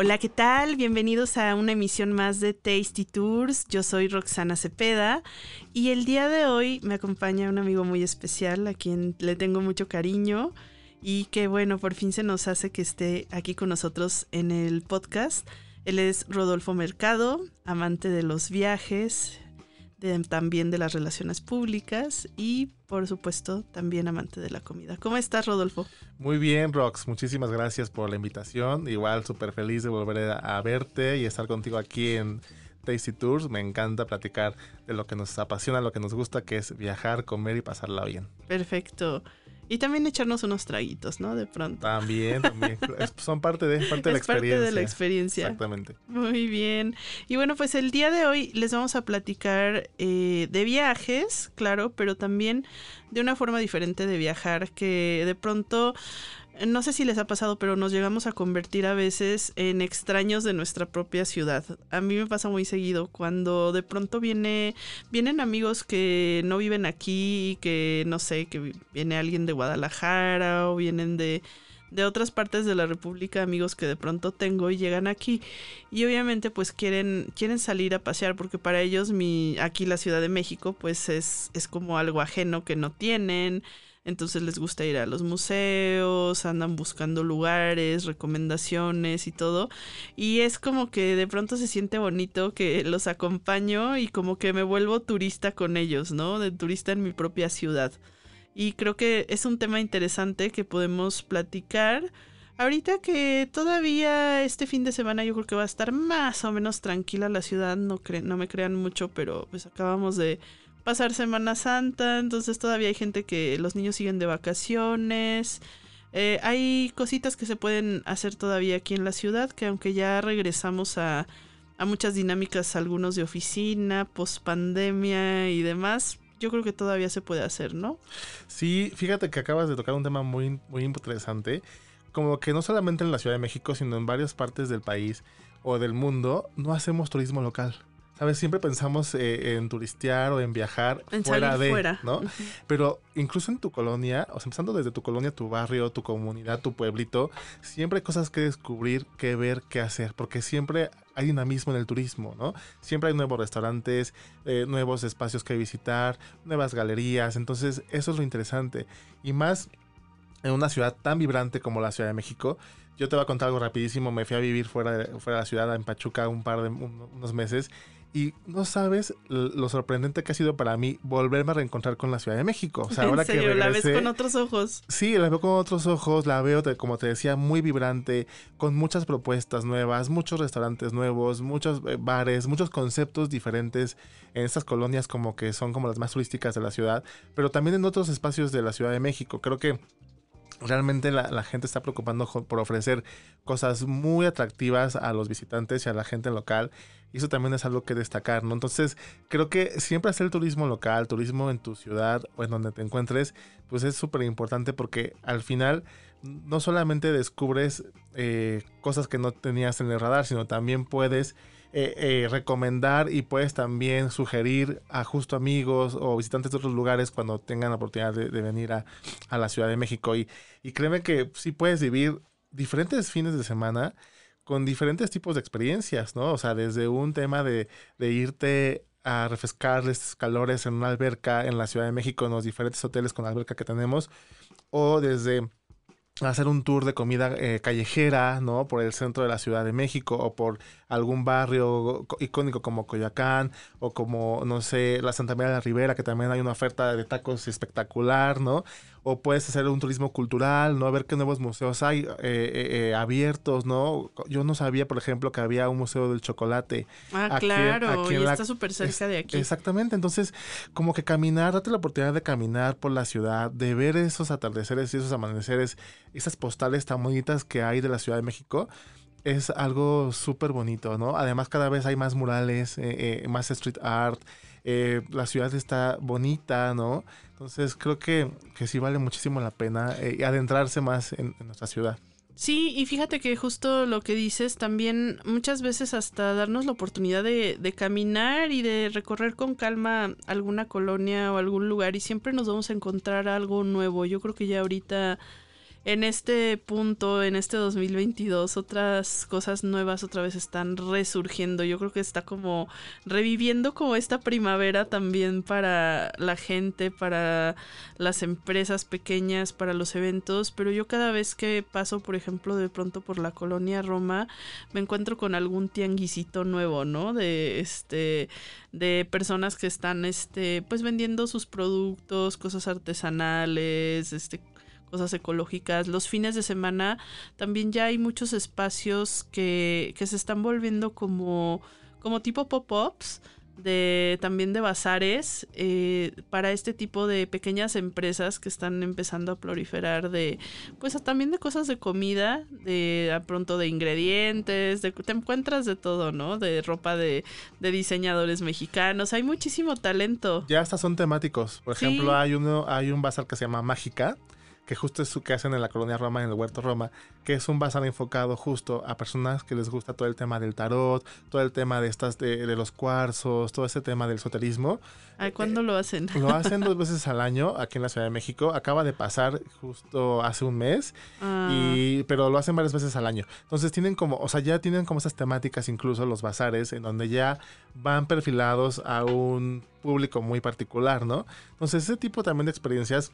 Hola, ¿qué tal? Bienvenidos a una emisión más de Tasty Tours. Yo soy Roxana Cepeda y el día de hoy me acompaña un amigo muy especial a quien le tengo mucho cariño y que bueno, por fin se nos hace que esté aquí con nosotros en el podcast. Él es Rodolfo Mercado, amante de los viajes, también de las relaciones públicas y por supuesto también amante de la comida. ¿Cómo estás Rodolfo? Muy bien Rox, muchísimas gracias por la invitación. Igual súper feliz de volver a, verte y estar contigo aquí en Tasty Tours. Me encanta platicar de lo que nos apasiona, lo que nos gusta, que es viajar, comer y pasarla bien. Perfecto. Y también echarnos unos traguitos, ¿no? De pronto. También, también. son parte de, parte de la experiencia. Parte de la experiencia. Exactamente. Muy bien. Y bueno, pues el día de hoy les vamos a platicar eh, de viajes, claro, pero también de una forma diferente de viajar que de pronto no sé si les ha pasado, pero nos llegamos a convertir a veces en extraños de nuestra propia ciudad. A mí me pasa muy seguido cuando de pronto viene, vienen amigos que no viven aquí, que no sé, que viene alguien de Guadalajara o vienen de, de otras partes de la República, amigos que de pronto tengo y llegan aquí. Y obviamente pues quieren, quieren salir a pasear porque para ellos mi, aquí la Ciudad de México pues es, es como algo ajeno que no tienen entonces les gusta ir a los museos, andan buscando lugares, recomendaciones y todo. Y es como que de pronto se siente bonito que los acompaño y como que me vuelvo turista con ellos, ¿no? De turista en mi propia ciudad. Y creo que es un tema interesante que podemos platicar. Ahorita que todavía este fin de semana yo creo que va a estar más o menos tranquila la ciudad, no, no me crean mucho, pero pues acabamos de pasar Semana Santa, entonces todavía hay gente que los niños siguen de vacaciones. Eh, hay cositas que se pueden hacer todavía aquí en la ciudad, que aunque ya regresamos a, a muchas dinámicas, algunos de oficina, post pandemia y demás, yo creo que todavía se puede hacer, ¿no? Sí, fíjate que acabas de tocar un tema muy, muy interesante, como que no solamente en la Ciudad de México, sino en varias partes del país o del mundo, no hacemos turismo local. ¿Sabes? Siempre pensamos eh, en turistear o en viajar fuera de, ¿no? Pero incluso en tu colonia, o sea, empezando desde tu colonia, tu barrio, tu comunidad, tu pueblito, siempre hay cosas que descubrir, que ver, que hacer, porque siempre hay dinamismo en el turismo, ¿no? Siempre hay nuevos restaurantes, eh, nuevos espacios que visitar, nuevas galerías, entonces eso es lo interesante. Y más en una ciudad tan vibrante como la Ciudad de México, yo te voy a contar algo rapidísimo. Me fui a vivir fuera de, fuera de la ciudad, en Pachuca, un par de unos meses. Y no sabes lo sorprendente que ha sido para mí volverme a reencontrar con la Ciudad de México. O sea, ahora que regresé, ¿La ves con otros ojos? Sí, la veo con otros ojos, la veo, como te decía, muy vibrante, con muchas propuestas nuevas, muchos restaurantes nuevos, muchos eh, bares, muchos conceptos diferentes en estas colonias como que son como las más turísticas de la ciudad, pero también en otros espacios de la Ciudad de México. Creo que realmente la, gente está preocupando por ofrecer cosas muy atractivas a los visitantes y a la gente local. Y eso también es algo que destacar, ¿no? Entonces, creo que siempre hacer turismo local, turismo en tu ciudad o en donde te encuentres, pues es súper importante porque al final no solamente descubres eh, cosas que no tenías en el radar, sino también puedes eh, eh, recomendar y puedes también sugerir a justo amigos o visitantes de otros lugares cuando tengan la oportunidad de, venir a, la Ciudad de México. Y, y créeme que sí puedes vivir diferentes fines de semana con diferentes tipos de experiencias, ¿no? O sea, desde un tema de, de irte a refrescarles calores en una alberca en la Ciudad de México, en los diferentes hoteles con alberca que tenemos, o desde hacer un tour de comida eh, callejera, ¿no? Por el centro de la Ciudad de México o por algún barrio icónico como Coyoacán o como, no sé, la Santa María de la Ribera, que también hay una oferta de tacos espectacular, ¿no? O puedes hacer un turismo cultural, ¿no? A ver qué nuevos museos hay eh, eh, abiertos, ¿no? Yo no sabía, por ejemplo, que había un museo del chocolate. Ah, claro, y está súper cerca de aquí. Exactamente, entonces, como que caminar, date la oportunidad de caminar por la ciudad, de ver esos atardeceres y esos amaneceres esas postales tan bonitas que hay de la Ciudad de México es algo súper bonito, ¿no? Además cada vez hay más murales, eh, eh, más street art, eh, la ciudad está bonita, ¿no? Entonces creo que, que sí vale muchísimo la pena eh, adentrarse más en, nuestra ciudad. Sí, y fíjate que justo lo que dices, también muchas veces hasta darnos la oportunidad de, de, caminar y de recorrer con calma alguna colonia o algún lugar y siempre nos vamos a encontrar algo nuevo. Yo creo que ya ahorita en este punto, en este 2022, otras cosas nuevas otra vez están resurgiendo. Yo creo que está como reviviendo como esta primavera también para la gente, para las empresas pequeñas, para los eventos. Pero yo cada vez que paso, por ejemplo, de pronto por la colonia Roma, me encuentro con algún tianguisito nuevo, ¿no? De este de personas que están este pues vendiendo sus productos, cosas artesanales, este cosas ecológicas. Los fines de semana también ya hay muchos espacios que, que se están volviendo como, como tipo pop-ups. De, también de bazares eh, para este tipo de pequeñas empresas que están empezando a proliferar de pues también de cosas de comida de a pronto de ingredientes de, te encuentras de todo no de ropa de, de diseñadores mexicanos hay muchísimo talento ya estas son temáticos por ejemplo hay uno hay un bazar que se llama Mágica que justo es su que hacen en la colonia Roma, en el Huerto Roma, que es un bazar enfocado justo a personas que les gusta todo el tema del tarot, todo el tema de estas de, de los cuarzos, todo ese tema del soterismo. Ay, ¿Cuándo eh, lo hacen? Lo hacen dos veces al año aquí en la Ciudad de México. Acaba de pasar justo hace un mes, ah. y, pero lo hacen varias veces al año. Entonces tienen como, o sea, ya tienen como esas temáticas incluso los bazares, en donde ya van perfilados a un público muy particular, ¿no? Entonces ese tipo también de experiencias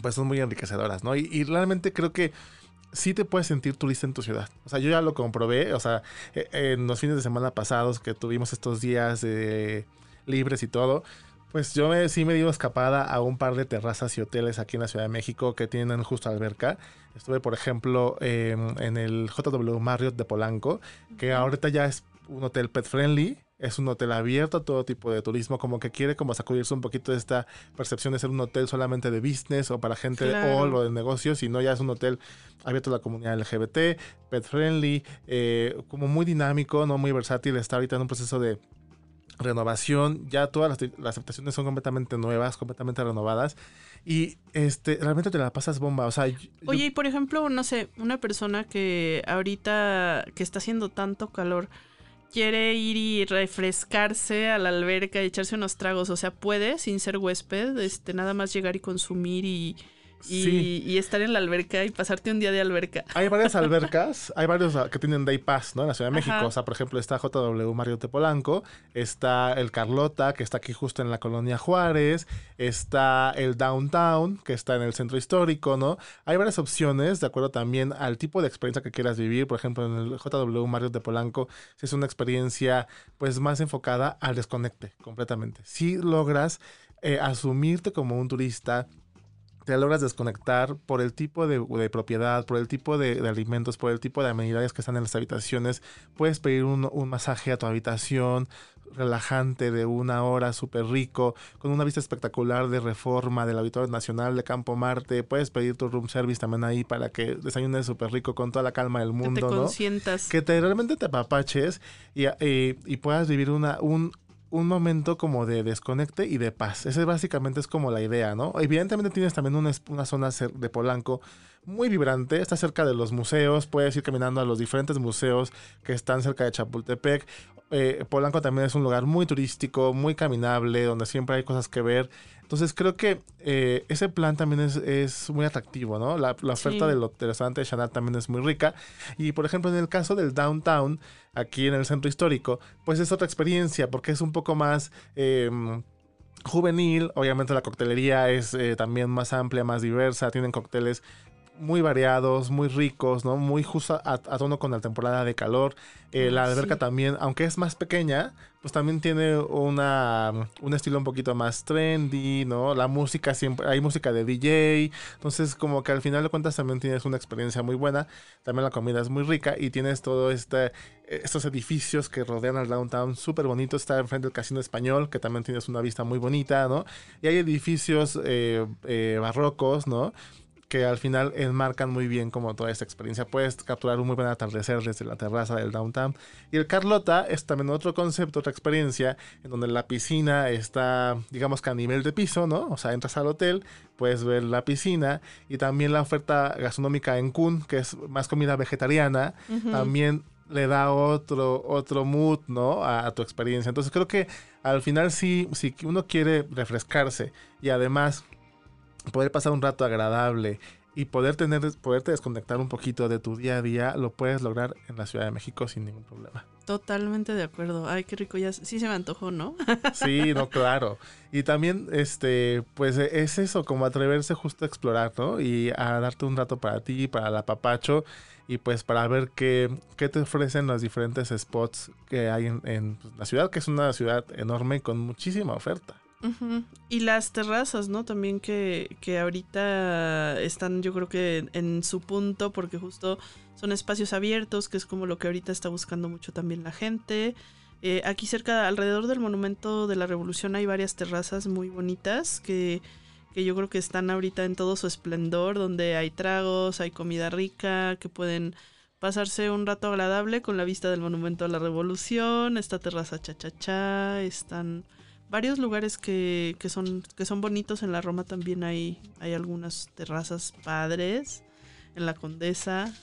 pues son muy enriquecedoras, ¿no? Y, realmente creo que sí te puedes sentir turista en tu ciudad. O sea, yo ya lo comprobé, o sea, e, en los fines de semana pasados que tuvimos estos días libres y todo, pues yo me, sí me di escapada a un par de terrazas y hoteles aquí en la Ciudad de México que tienen justo alberca. Estuve, por ejemplo, en el JW Marriott de Polanco, que ahorita ya es un hotel pet friendly es un hotel abierto a todo tipo de turismo, como que quiere como sacudirse un poquito de esta percepción de ser un hotel solamente de business o para gente de all o de negocios, sino ya es un hotel abierto a la comunidad LGBT, pet friendly, eh, como muy dinámico, no muy versátil, está ahorita en un proceso de renovación, ya todas las, las habitaciones son completamente nuevas, completamente renovadas. Y este realmente te la pasas bomba, o sea, Oye, y por ejemplo, no sé, una persona que ahorita que está haciendo tanto calor, quiere ir y refrescarse a la alberca y echarse unos tragos, o sea, puede sin ser huésped, este, nada más llegar y consumir y, y, estar en la alberca y pasarte un día de alberca. Hay varias albercas, hay varios que tienen Day Pass, ¿no? En la Ciudad de México. O sea, por ejemplo, está JW Mario Polanco, está el Carlota, que está aquí justo en la colonia Juárez, está el Downtown, que está en el centro histórico, ¿no? Hay varias opciones, de acuerdo también al tipo de experiencia que quieras vivir. Por ejemplo, en el JW Mario de Polanco, si es una experiencia, pues, más enfocada al desconecte completamente. Si logras eh, asumirte como un turista te logras desconectar por el tipo de, propiedad, por el tipo de, alimentos, por el tipo de amenidades que están en las habitaciones. Puedes pedir un, masaje a tu habitación relajante de una hora súper rico, con una vista espectacular de reforma del Auditorio Nacional de Campo Marte. Puedes pedir tu room service también ahí para que desayunes súper rico con toda la calma del mundo. Que te consientas. Que te realmente te apapaches y, y, y puedas vivir una, un, un momento como de desconecte y de paz. Ese básicamente es como la idea, ¿no? Evidentemente tienes también una, una zona de Polanco muy vibrante, está cerca de los museos, puedes ir caminando a los diferentes museos que están cerca de Chapultepec. Eh, Polanco también es un lugar muy turístico, muy caminable, donde siempre hay cosas que ver. Entonces creo que eh, ese plan también es, muy atractivo, ¿no? La, oferta del, restaurante de Chanel también es muy rica. Y por ejemplo, en el caso del downtown, aquí en el centro histórico, pues es otra experiencia porque es un poco más... Em, juvenil, obviamente la coctelería es eh, también más amplia, más diversa, tienen cócteles muy variados, muy ricos, ¿no? Muy justo a, tono con la temporada de calor. Eh, la alberca también, aunque es más pequeña, pues también tiene una, un estilo un poquito más trendy, ¿no? La música siempre, hay música de DJ, entonces como que al final de cuentas también tienes una experiencia muy buena, también la comida es muy rica y tienes todo este, estos edificios que rodean al downtown súper bonito, está enfrente del Casino Español, que también tienes una vista muy bonita, ¿no? Y hay edificios eh, eh, barrocos, ¿no? Que al final enmarcan muy bien como toda esta experiencia. Puedes capturar un muy buen atardecer desde la terraza del downtown. Y el Carlota es también otro concepto, otra experiencia, en donde la piscina está, digamos que a nivel de piso, ¿no? O sea, entras al hotel, puedes ver la piscina y también la oferta gastronómica en Kun, que es más comida vegetariana, también le da otro, otro mood, ¿no? A, tu experiencia. Entonces creo que al final sí, si uno quiere refrescarse y además poder pasar un rato agradable y poder tener, poderte desconectar un poquito de tu día a día, lo puedes lograr en la Ciudad de México sin ningún problema. Totalmente de acuerdo. Ay, qué rico, ya sí se me antojó, ¿no? sí, no, claro. Y también, este, pues es eso, como atreverse justo a explorar, ¿no? Y a darte un rato para ti, para la papacho, y pues para ver qué, qué te ofrecen los diferentes spots que hay en, en pues, la ciudad, que es una ciudad enorme con muchísima oferta. Y las terrazas, ¿no? También que, que ahorita están yo creo que en, su punto porque justo son espacios abiertos, que es como lo que ahorita está buscando mucho también la gente. Eh, aquí cerca, alrededor del Monumento de la Revolución hay varias terrazas muy bonitas que, que yo creo que están ahorita en todo su esplendor, donde hay tragos, hay comida rica, que pueden pasarse un rato agradable con la vista del Monumento a la Revolución, esta terraza cha cha cha, están varios lugares que, que, son, que son bonitos. En la Roma también hay, hay algunas terrazas padres. En la Condesa.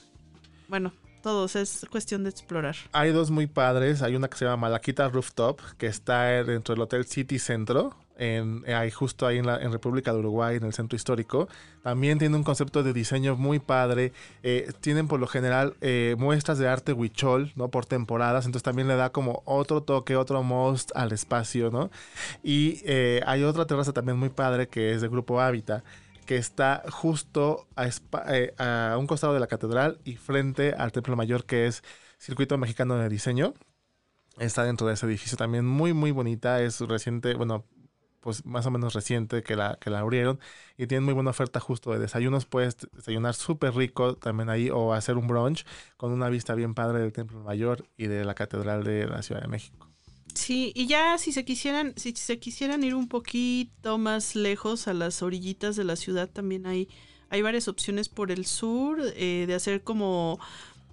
Bueno, todos, es cuestión de explorar. Hay dos muy padres. Hay una que se llama Malaquita Rooftop, que está dentro del Hotel City Centro en, ahí justo ahí en, la, en República de Uruguay, en el centro histórico. También tiene un concepto de diseño muy padre. Eh, tienen por lo general eh, muestras de arte huichol, ¿no? Por temporadas, entonces también le da como otro toque, otro most al espacio, ¿no? Y eh, hay otra terraza también muy padre que es de Grupo Hábitat que está justo a, a, un costado de la catedral y frente al Templo Mayor, que es Circuito Mexicano de Diseño. Está dentro de ese edificio también muy, muy bonita. Es reciente, bueno, pues más o menos reciente que la, que la abrieron y tienen muy buena oferta justo de desayunos. Puedes desayunar súper rico también ahí o hacer un brunch con una vista bien padre del Templo Mayor y de la Catedral de la Ciudad de México. Sí, y ya si se quisieran, si se quisieran ir un poquito más lejos a las orillitas de la ciudad, también hay, hay varias opciones por el sur eh, de hacer como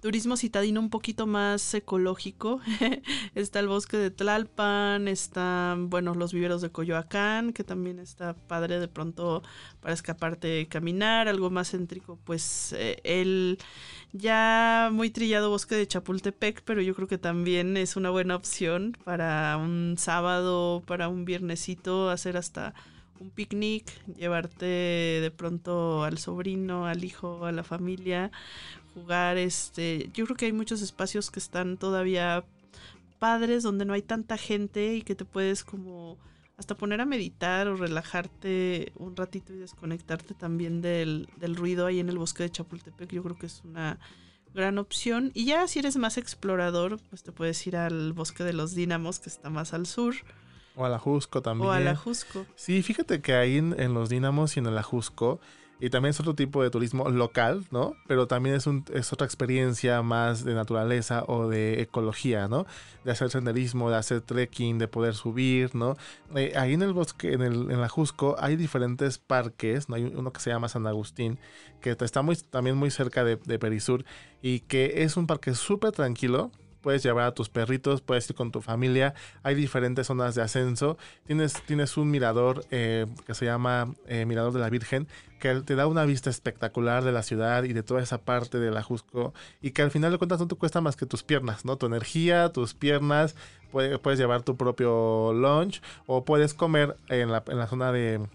turismo citadino un poquito más ecológico. está el bosque de Tlalpan, están, bueno, los viveros de Coyoacán, que también está padre de pronto para escaparte caminar, algo más céntrico, pues eh, el ya muy trillado bosque de Chapultepec, pero yo creo que también es una buena opción para un sábado, para un viernesito, hacer hasta un picnic, llevarte de pronto al sobrino, al hijo, a la familia, jugar, este, yo creo que hay muchos espacios que están todavía padres donde no hay tanta gente y que te puedes como hasta poner a meditar o relajarte un ratito y desconectarte también del, del ruido ahí en el bosque de Chapultepec, yo creo que es una gran opción. Y ya si eres más explorador, pues te puedes ir al bosque de los dínamos que está más al sur. O a la Jusco también. O a la Jusco. Sí, fíjate que ahí en, en los dínamos y en la Jusco y también es otro tipo de turismo local, ¿no? Pero también es, un, es otra experiencia más de naturaleza o de ecología, ¿no? De hacer senderismo, de hacer trekking, de poder subir, ¿no? Eh, ahí en el bosque, en, el, en la Jusco, hay diferentes parques, ¿no? Hay uno que se llama San Agustín, que está muy, también muy cerca de, de Perisur y que es un parque súper tranquilo, puedes llevar a tus perritos, puedes ir con tu familia, hay diferentes zonas de ascenso, tienes, tienes un mirador eh, que se llama eh, Mirador de la Virgen, que te da una vista espectacular de la ciudad y de toda esa parte de la Jusco, y que al final de cuentas no te cuesta más que tus piernas, ¿no? Tu energía, tus piernas, puedes, puedes llevar tu propio lunch o puedes comer en la, en la zona de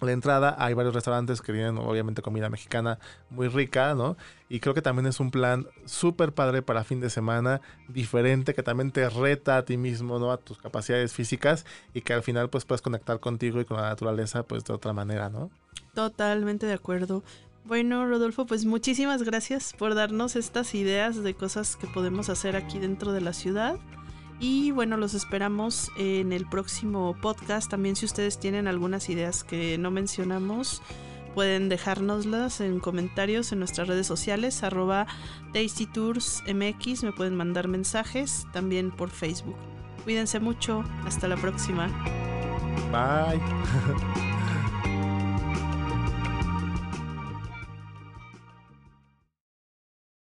la entrada hay varios restaurantes que tienen obviamente comida mexicana muy rica, ¿no? Y creo que también es un plan súper padre para fin de semana, diferente, que también te reta a ti mismo, ¿no? A tus capacidades físicas y que al final pues puedes conectar contigo y con la naturaleza pues de otra manera, ¿no? Totalmente de acuerdo. Bueno, Rodolfo, pues muchísimas gracias por darnos estas ideas de cosas que podemos hacer aquí dentro de la ciudad. Y bueno, los esperamos en el próximo podcast. También si ustedes tienen algunas ideas que no mencionamos, pueden dejárnoslas en comentarios en nuestras redes sociales, arroba TastyToursMX, me pueden mandar mensajes también por Facebook. Cuídense mucho, hasta la próxima. Bye.